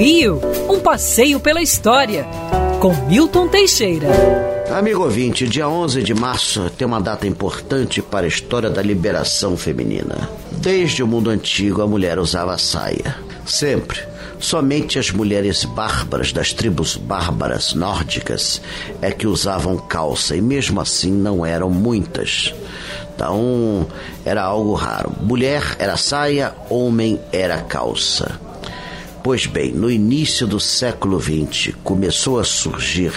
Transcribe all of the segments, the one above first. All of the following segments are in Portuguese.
Rio, um passeio pela história, com Milton Teixeira. Amigo ouvinte, dia 11 de março tem uma data importante para a história da liberação feminina. Desde o mundo antigo, a mulher usava saia. Sempre. Somente as mulheres bárbaras das tribos bárbaras nórdicas é que usavam calça, e mesmo assim não eram muitas. Então, era algo raro. Mulher era saia, homem era calça. Pois bem, no início do século XX começou a surgir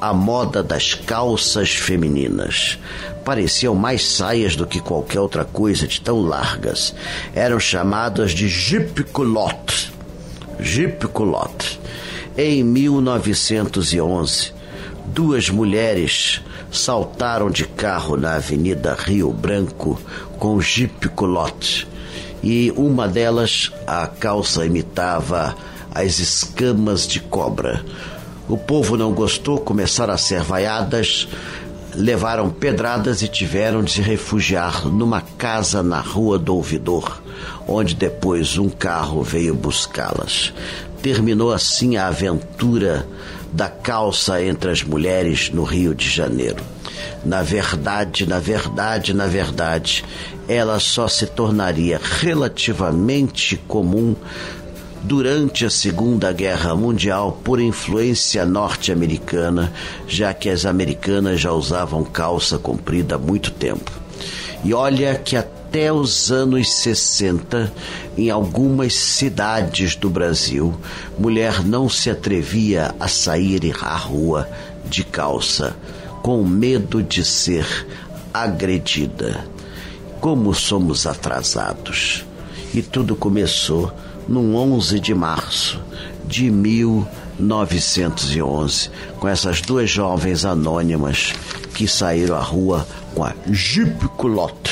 a moda das calças femininas. Pareciam mais saias do que qualquer outra coisa de tão largas. Eram chamadas de jupe culotte. Em 1911, duas mulheres saltaram de carro na Avenida Rio Branco com jipe e uma delas, a calça imitava as escamas de cobra. O povo não gostou, começaram a ser vaiadas, levaram pedradas e tiveram de se refugiar numa casa na Rua do Ouvidor, onde depois um carro veio buscá-las. Terminou assim a aventura da calça entre as mulheres no Rio de Janeiro. Na verdade, na verdade, na verdade, ela só se tornaria relativamente comum durante a Segunda Guerra Mundial por influência norte-americana, já que as americanas já usavam calça comprida há muito tempo. E olha que até os anos 60, em algumas cidades do Brasil, mulher não se atrevia a sair à rua de calça, com medo de ser agredida. Como somos atrasados. E tudo começou no 11 de março de 1911, com essas duas jovens anônimas que saíram à rua com a Jeep Culotte.